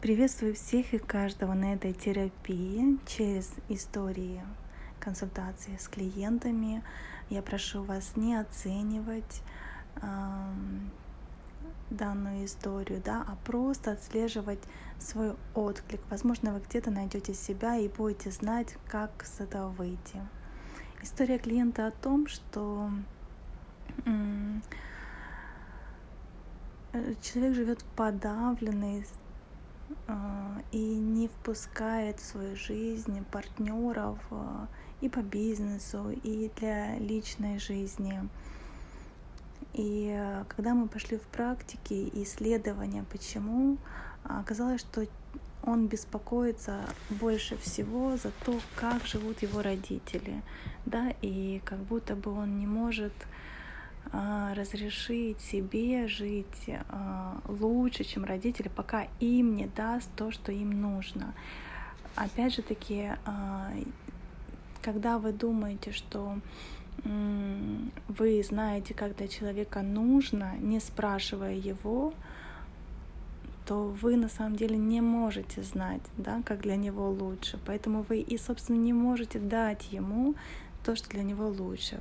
Приветствую всех и каждого на этой терапии через истории консультации с клиентами. Я прошу вас не оценивать э, данную историю, да, а просто отслеживать свой отклик. Возможно, вы где-то найдете себя и будете знать, как с этого выйти. История клиента о том, что э, человек живет подавленный и не впускает в свою жизнь партнеров а, и по бизнесу, и для личной жизни. И а, когда мы пошли в практики исследования, почему, оказалось, что он беспокоится больше всего за то, как живут его родители, да, и как будто бы он не может а, разрешить себе жить а, лучше, чем родители, пока им не даст то, что им нужно. Опять же таки, а, когда вы думаете, что вы знаете, как для человека нужно, не спрашивая его, то вы на самом деле не можете знать, да, как для него лучше. Поэтому вы и, собственно, не можете дать ему то, что для него лучше.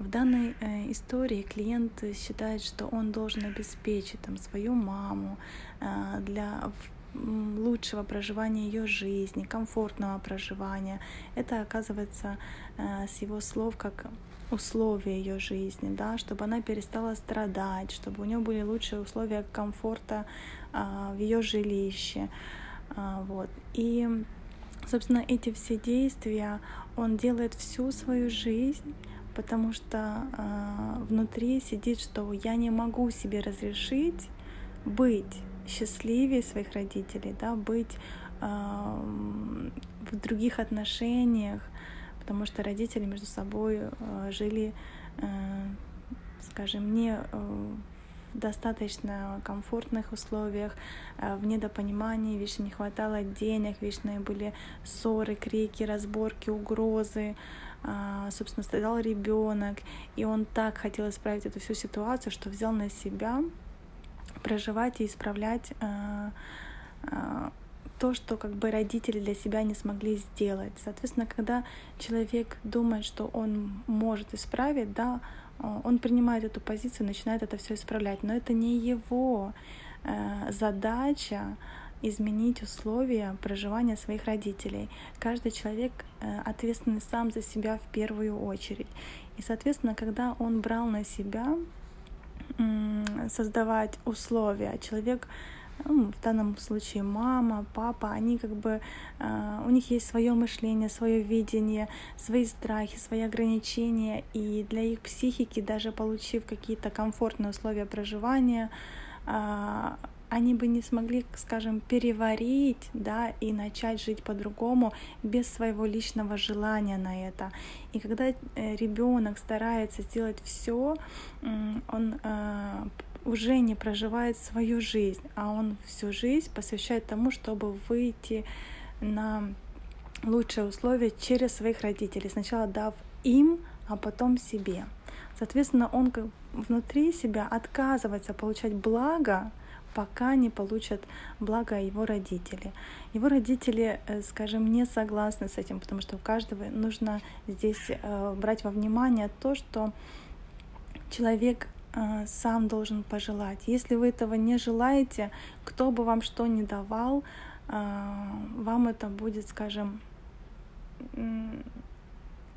В данной э, истории клиент считает, что он должен обеспечить там, свою маму э, для лучшего проживания ее жизни, комфортного проживания. Это оказывается э, с его слов как условия ее жизни, да, чтобы она перестала страдать, чтобы у нее были лучшие условия комфорта в ее жилище. Вот. И, собственно, эти все действия он делает всю свою жизнь потому что э, внутри сидит, что я не могу себе разрешить быть счастливее своих родителей, да, быть э, в других отношениях, потому что родители между собой э, жили, э, скажем, не э, достаточно комфортных условиях, в недопонимании, вечно не хватало денег, вечно были ссоры, крики, разборки, угрозы, а, собственно, страдал ребенок, и он так хотел исправить эту всю ситуацию, что взял на себя проживать и исправлять а, а, то, что как бы родители для себя не смогли сделать. Соответственно, когда человек думает, что он может исправить, да, он принимает эту позицию, начинает это все исправлять, но это не его задача изменить условия проживания своих родителей. Каждый человек э, ответственный сам за себя в первую очередь. И, соответственно, когда он брал на себя создавать условия, человек в данном случае мама, папа, они как бы, э, у них есть свое мышление, свое видение, свои страхи, свои ограничения, и для их психики, даже получив какие-то комфортные условия проживания, э, они бы не смогли, скажем, переварить, да, и начать жить по-другому без своего личного желания на это. И когда э, ребенок старается сделать все, он э, уже не проживает свою жизнь, а он всю жизнь посвящает тому, чтобы выйти на лучшие условия через своих родителей, сначала дав им, а потом себе. Соответственно, он внутри себя отказывается получать благо, пока не получат благо его родители. Его родители, э, скажем, не согласны с этим, потому что у каждого нужно здесь э, брать во внимание то, что человек сам должен пожелать. Если вы этого не желаете, кто бы вам что ни давал, вам это будет, скажем,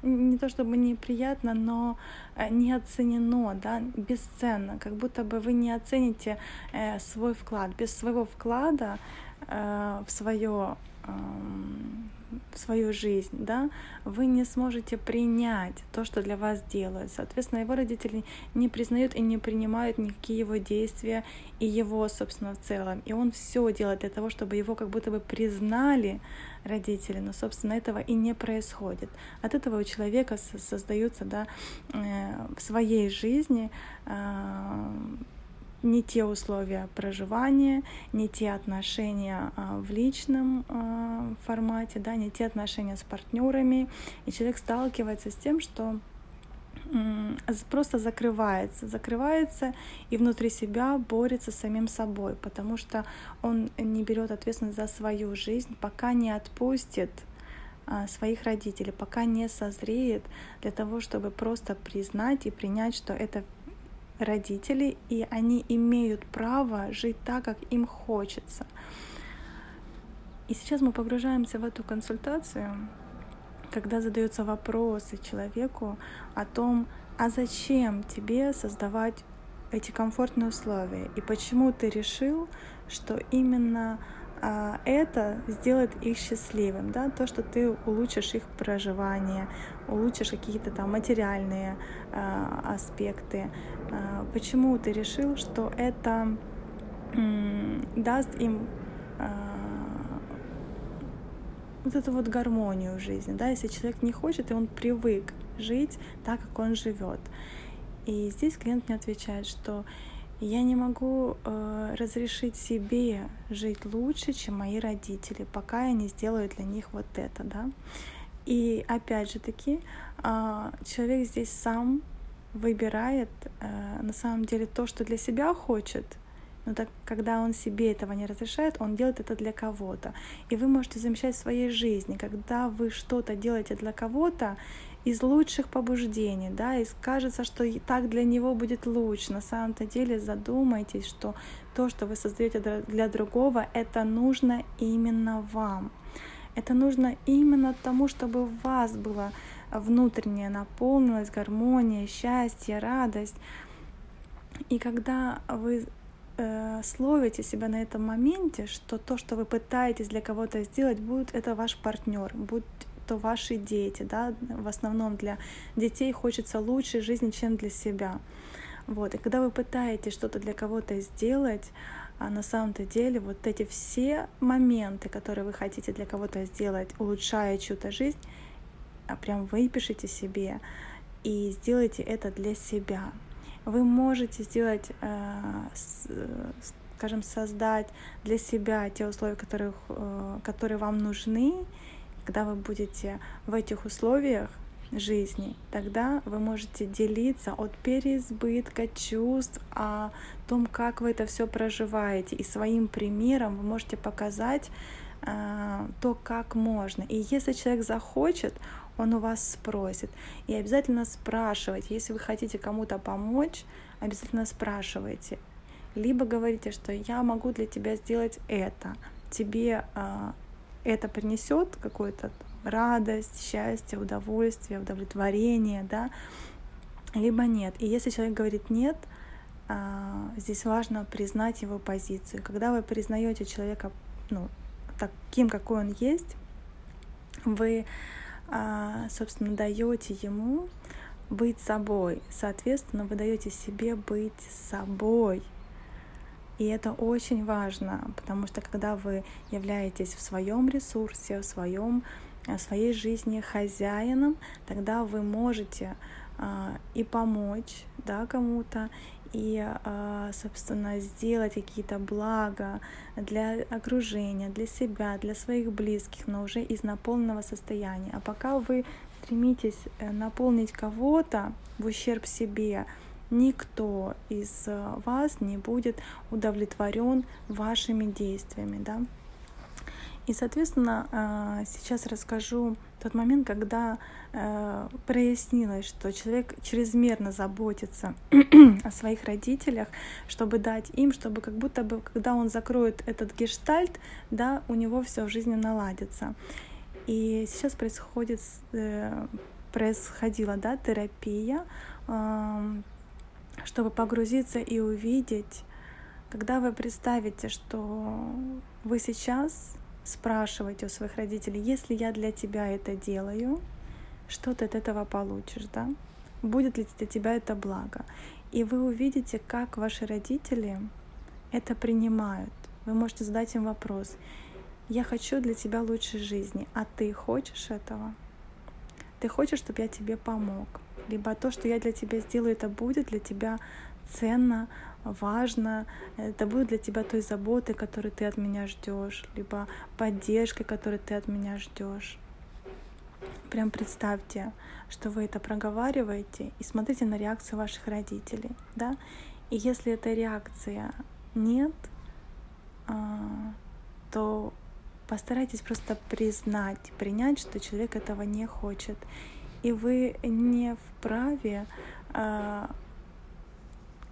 не то чтобы неприятно, но э, не оценено, да, бесценно, как будто бы вы не оцените э, свой вклад. Без своего вклада э, в свое в свою жизнь, да, вы не сможете принять то, что для вас делают. Соответственно, его родители не признают и не принимают никакие его действия и его, собственно, в целом. И он все делает для того, чтобы его как будто бы признали родители, но, собственно, этого и не происходит. От этого у человека создаются, да, э, в своей жизни э, не те условия проживания, не те отношения а, в личном а, формате, да, не те отношения с партнерами. И человек сталкивается с тем, что просто закрывается, закрывается и внутри себя борется с самим собой, потому что он не берет ответственность за свою жизнь, пока не отпустит а, своих родителей, пока не созреет для того, чтобы просто признать и принять, что это родители, и они имеют право жить так, как им хочется. И сейчас мы погружаемся в эту консультацию, когда задаются вопросы человеку о том, а зачем тебе создавать эти комфортные условия и почему ты решил, что именно это сделает их счастливым, да, то, что ты улучшишь их проживание, улучшишь какие-то там материальные а, аспекты. А, почему ты решил, что это даст им а, вот эту вот гармонию в жизни, да, если человек не хочет, и он привык жить так, как он живет. И здесь клиент мне отвечает, что я не могу э, разрешить себе жить лучше, чем мои родители, пока я не сделаю для них вот это, да. И опять же таки, э, человек здесь сам выбирает э, на самом деле то, что для себя хочет, но так, когда он себе этого не разрешает, он делает это для кого-то. И вы можете замечать в своей жизни, когда вы что-то делаете для кого-то из лучших побуждений, да, и кажется, что так для него будет лучше. На самом-то деле задумайтесь, что то, что вы создаете для другого, это нужно именно вам. Это нужно именно тому, чтобы у вас была внутренняя наполнилась гармония, счастье, радость. И когда вы э, словите себя на этом моменте, что то, что вы пытаетесь для кого-то сделать, будет это ваш партнер, будь то ваши дети, да, в основном для детей хочется лучшей жизни, чем для себя. Вот. И когда вы пытаетесь что-то для кого-то сделать, а на самом-то деле вот эти все моменты, которые вы хотите для кого-то сделать, улучшая чью-то жизнь, а прям выпишите себе и сделайте это для себя вы можете сделать, э, скажем, создать для себя те условия, которые, э, которые вам нужны, когда вы будете в этих условиях жизни, тогда вы можете делиться от переизбытка чувств, о том, как вы это все проживаете. И своим примером вы можете показать э, то, как можно. И если человек захочет, он у вас спросит. И обязательно спрашивайте, если вы хотите кому-то помочь, обязательно спрашивайте. Либо говорите, что я могу для тебя сделать это, тебе э, это принесет какую-то радость, счастье, удовольствие, удовлетворение, да, либо нет. И если человек говорит нет, э, здесь важно признать его позицию. Когда вы признаете человека ну, таким, какой он есть, вы а, собственно, даете ему быть собой. Соответственно, вы даете себе быть собой. И это очень важно, потому что когда вы являетесь в своем ресурсе, в своем в своей жизни хозяином, тогда вы можете а, и помочь да, кому-то, и, а, собственно, сделать какие-то блага для окружения, для себя, для своих близких, но уже из наполненного состояния. А пока вы стремитесь э, наполнить кого-то в ущерб себе, никто из э, вас не будет удовлетворен вашими действиями, да. И, соответственно, а, сейчас расскажу тот момент, когда э, прояснилось, что человек чрезмерно заботится о своих родителях, чтобы дать им, чтобы как будто бы, когда он закроет этот гештальт, да, у него все в жизни наладится. И сейчас происходит, э, происходила, да, терапия, чтобы погрузиться и увидеть, когда вы представите, что вы сейчас спрашивайте у своих родителей, если я для тебя это делаю, что ты от этого получишь, да? Будет ли для тебя это благо? И вы увидите, как ваши родители это принимают. Вы можете задать им вопрос. Я хочу для тебя лучшей жизни, а ты хочешь этого? Ты хочешь, чтобы я тебе помог? Либо то, что я для тебя сделаю, это будет для тебя ценно, важно, это будет для тебя той заботой, которую ты от меня ждешь, либо поддержкой, которую ты от меня ждешь. прям представьте, что вы это проговариваете, и смотрите на реакцию ваших родителей, да. И если эта реакция нет, а, то постарайтесь просто признать, принять, что человек этого не хочет. И вы не вправе а,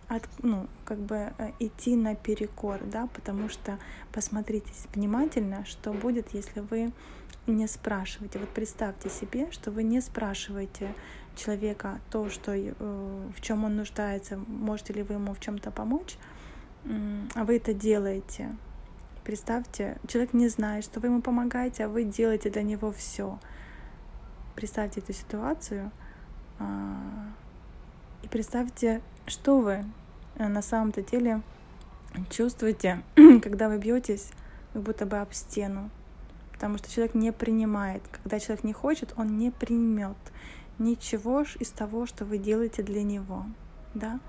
от, ну, как бы э, идти наперекор, да, потому что посмотрите внимательно, что будет, если вы не спрашиваете. Вот представьте себе, что вы не спрашиваете человека то, что, э, в чем он нуждается, можете ли вы ему в чем-то помочь, а вы это делаете. Представьте, человек не знает, что вы ему помогаете, а вы делаете для него все. Представьте эту ситуацию а, и представьте, что вы Э, на самом-то деле чувствуете, когда вы бьетесь, как будто бы об стену. Потому что человек не принимает. Когда человек не хочет, он не примет ничего из того, что вы делаете для него. Да?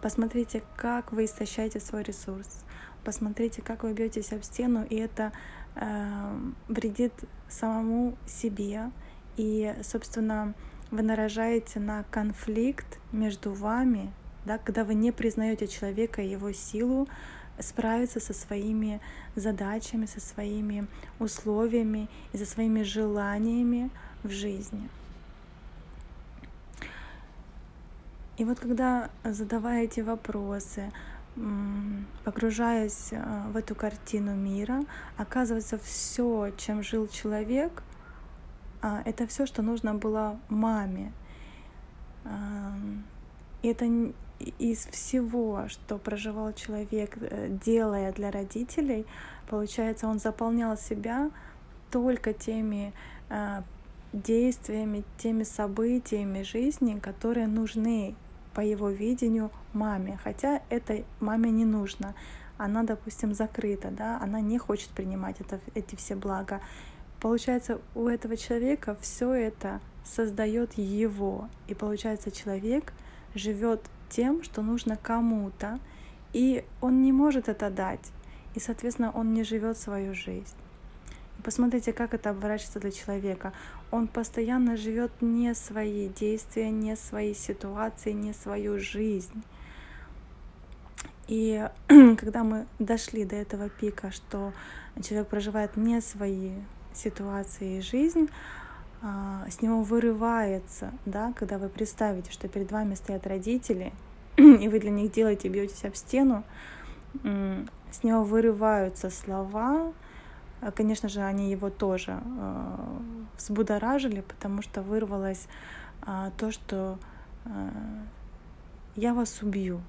Посмотрите, как вы истощаете свой ресурс. Посмотрите, как вы бьетесь об стену, и это э, вредит самому себе. И, собственно, вы наражаете на конфликт между вами да, когда вы не признаете человека и его силу справиться со своими задачами, со своими условиями и со своими желаниями в жизни. И вот когда задавая вопросы, погружаясь э, в эту картину мира, оказывается, все, чем жил человек, это все, что нужно было маме. Это из всего, что проживал человек, э, делая для родителей, получается, он заполнял себя только теми э, действиями, теми событиями жизни, которые нужны по его видению маме. Хотя это маме не нужно. Она, допустим, закрыта, да, она не хочет принимать это, эти все блага. Получается, у этого человека все это создает его. И получается, человек живет тем, что нужно кому-то, и он не может это дать, и, соответственно, он не живет свою жизнь. Посмотрите, как это оборачивается для человека. Он постоянно живет не свои действия, не свои ситуации, не свою жизнь. И когда мы дошли до этого пика, что человек проживает не свои ситуации и жизнь, а, с него вырывается, да, когда вы представите, что перед вами стоят родители, и вы для них делаете, бьетесь об стену, с него вырываются слова, а, Конечно же, они его тоже э, взбудоражили, потому что вырвалось то, что я вас убью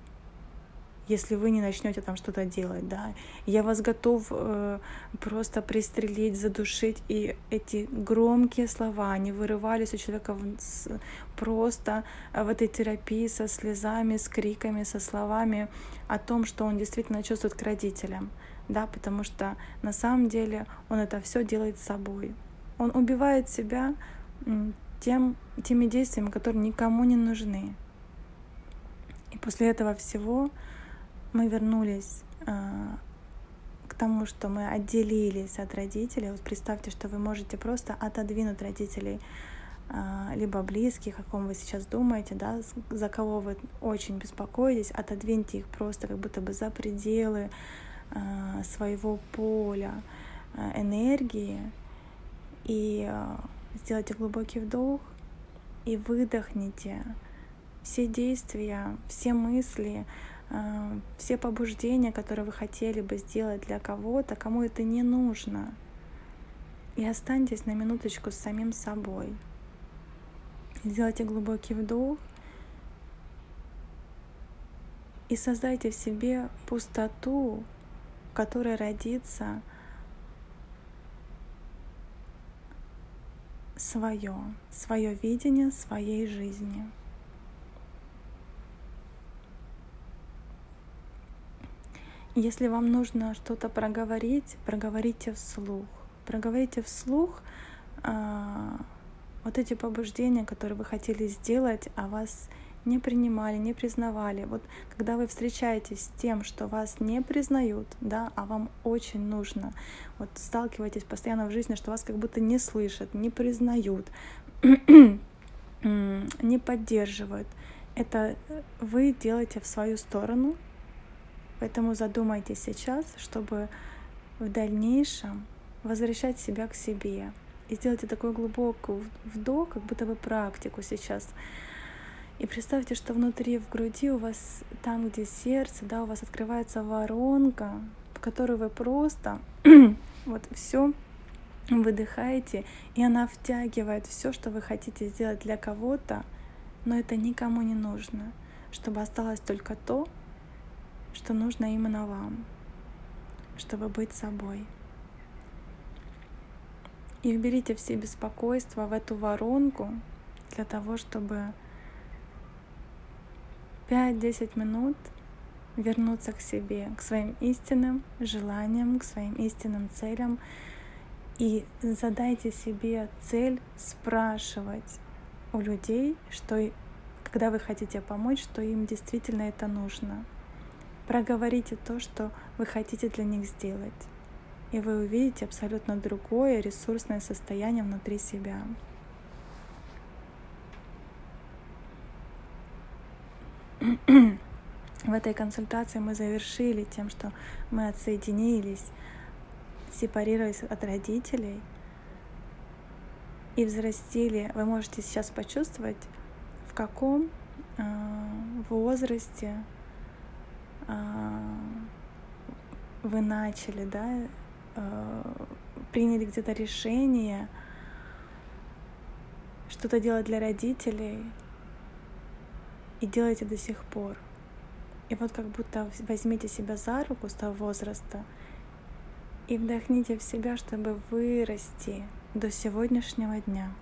если вы не начнете там что-то делать, да. Я вас готов э, просто пристрелить, задушить. И эти громкие слова, они вырывались у человека в, с, просто в этой терапии со слезами, с криками, со словами о том, что он действительно чувствует к родителям, да, потому что на самом деле он это все делает с собой. Он убивает себя тем, теми действиями, которые никому не нужны. И после этого всего мы вернулись э, к тому, что мы отделились от родителей. Вот представьте, что вы можете просто отодвинуть родителей э, либо близких, о ком вы сейчас думаете, да, за кого вы очень беспокоитесь, отодвиньте их просто как будто бы за пределы э, своего поля энергии и сделайте глубокий вдох и выдохните все действия, все мысли, все побуждения, которые вы хотели бы сделать для кого-то, кому это не нужно. И останьтесь на минуточку с самим собой. Сделайте глубокий вдох и создайте в себе пустоту, в которой родится свое, свое видение своей жизни. Если вам нужно что-то проговорить, проговорите вслух. Проговорите вслух э, вот эти побуждения, которые вы хотели сделать, а вас не принимали, не признавали. Вот когда вы встречаетесь с тем, что вас не признают, да, а вам очень нужно, вот сталкиваетесь постоянно в жизни, что вас как будто не слышат, не признают, не поддерживают, это вы делаете в свою сторону, поэтому задумайтесь сейчас, чтобы в дальнейшем возвращать себя к себе и сделайте такой глубокий вдох, как будто бы практику сейчас. И представьте, что внутри в груди у вас, там, где сердце, да, у вас открывается воронка, в которую вы просто вот все выдыхаете, и она втягивает все, что вы хотите сделать для кого-то, но это никому не нужно, чтобы осталось только то, что нужно именно вам, чтобы быть собой. И уберите все беспокойства в эту воронку для того, чтобы 5-10 минут вернуться к себе, к своим истинным желаниям, к своим истинным целям. И задайте себе цель спрашивать у людей, что когда вы хотите помочь, что им действительно это нужно. Проговорите то, что вы хотите для них сделать. И вы увидите абсолютно другое ресурсное состояние внутри себя. В этой консультации мы завершили тем, что мы отсоединились, сепарировались от родителей и взрастили. Вы можете сейчас почувствовать, в каком э, возрасте вы начали, да, э, приняли где-то решение что-то делать для родителей, и делаете до сих пор. И вот как будто возьмите себя за руку с того возраста и вдохните в себя, чтобы вырасти до сегодняшнего дня.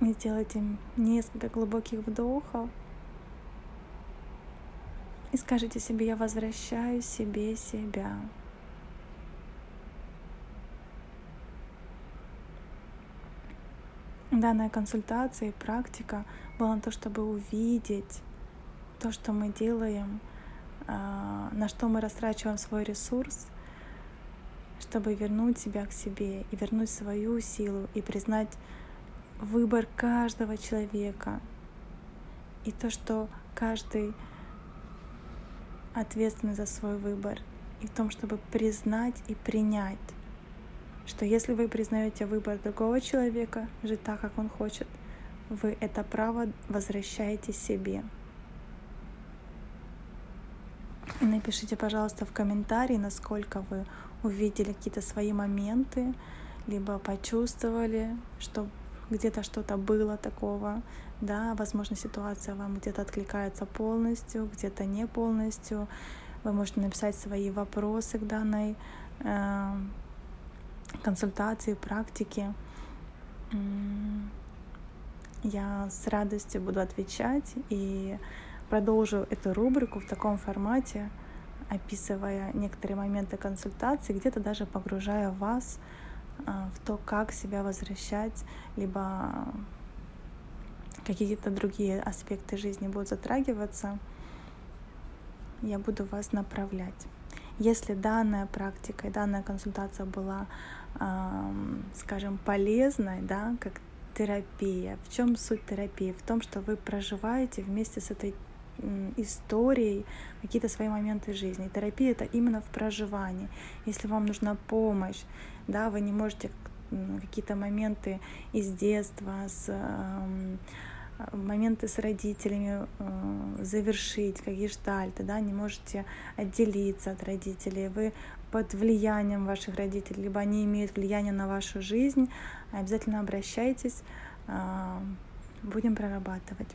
Сделайте несколько глубоких вдохов. И скажите себе, я возвращаю себе себя. данная консультация и практика была на то, чтобы увидеть то, что мы делаем, а, на что мы растрачиваем свой ресурс, чтобы вернуть себя к себе и вернуть свою силу и признать выбор каждого человека и то, что каждый ответственный за свой выбор, и в том, чтобы признать и принять что если вы признаете выбор другого человека жить так, как он хочет, вы это право возвращаете себе. И напишите, пожалуйста, в комментарии, насколько вы увидели какие-то свои моменты, либо почувствовали, что где-то что-то было такого, да, возможно, ситуация вам где-то откликается полностью, где-то не полностью. Вы можете написать свои вопросы к данной э, консультации, практики. Я с радостью буду отвечать и продолжу эту рубрику в таком формате, описывая некоторые моменты консультации, где-то даже погружая вас а, в то, как себя возвращать, либо какие-то другие аспекты жизни будут затрагиваться, я буду вас направлять. Если данная практика и данная консультация была скажем, полезной, да, как терапия. В чем суть терапии? В том, что вы проживаете вместе с этой историей какие-то свои моменты жизни. терапия это именно в проживании. Если вам нужна помощь, да, вы не можете какие-то моменты из детства, с, моменты с родителями э, завершить, какие штальты, да, не можете отделиться от родителей, вы под влиянием ваших родителей, либо они имеют влияние на вашу жизнь, обязательно обращайтесь, а, будем прорабатывать.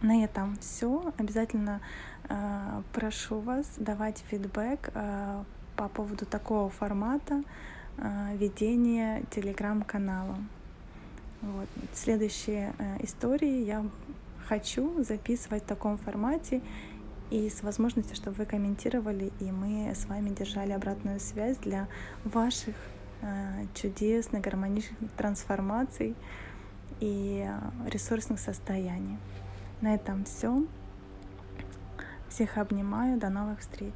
На этом все. Обязательно а, прошу вас давать фидбэк а, по поводу такого формата ведения телеграм-канала. Вот. Следующие истории я хочу записывать в таком формате и с возможностью, чтобы вы комментировали, и мы с вами держали обратную связь для ваших э, чудесных, гармоничных трансформаций и ресурсных состояний. На этом все. Всех обнимаю. До новых встреч.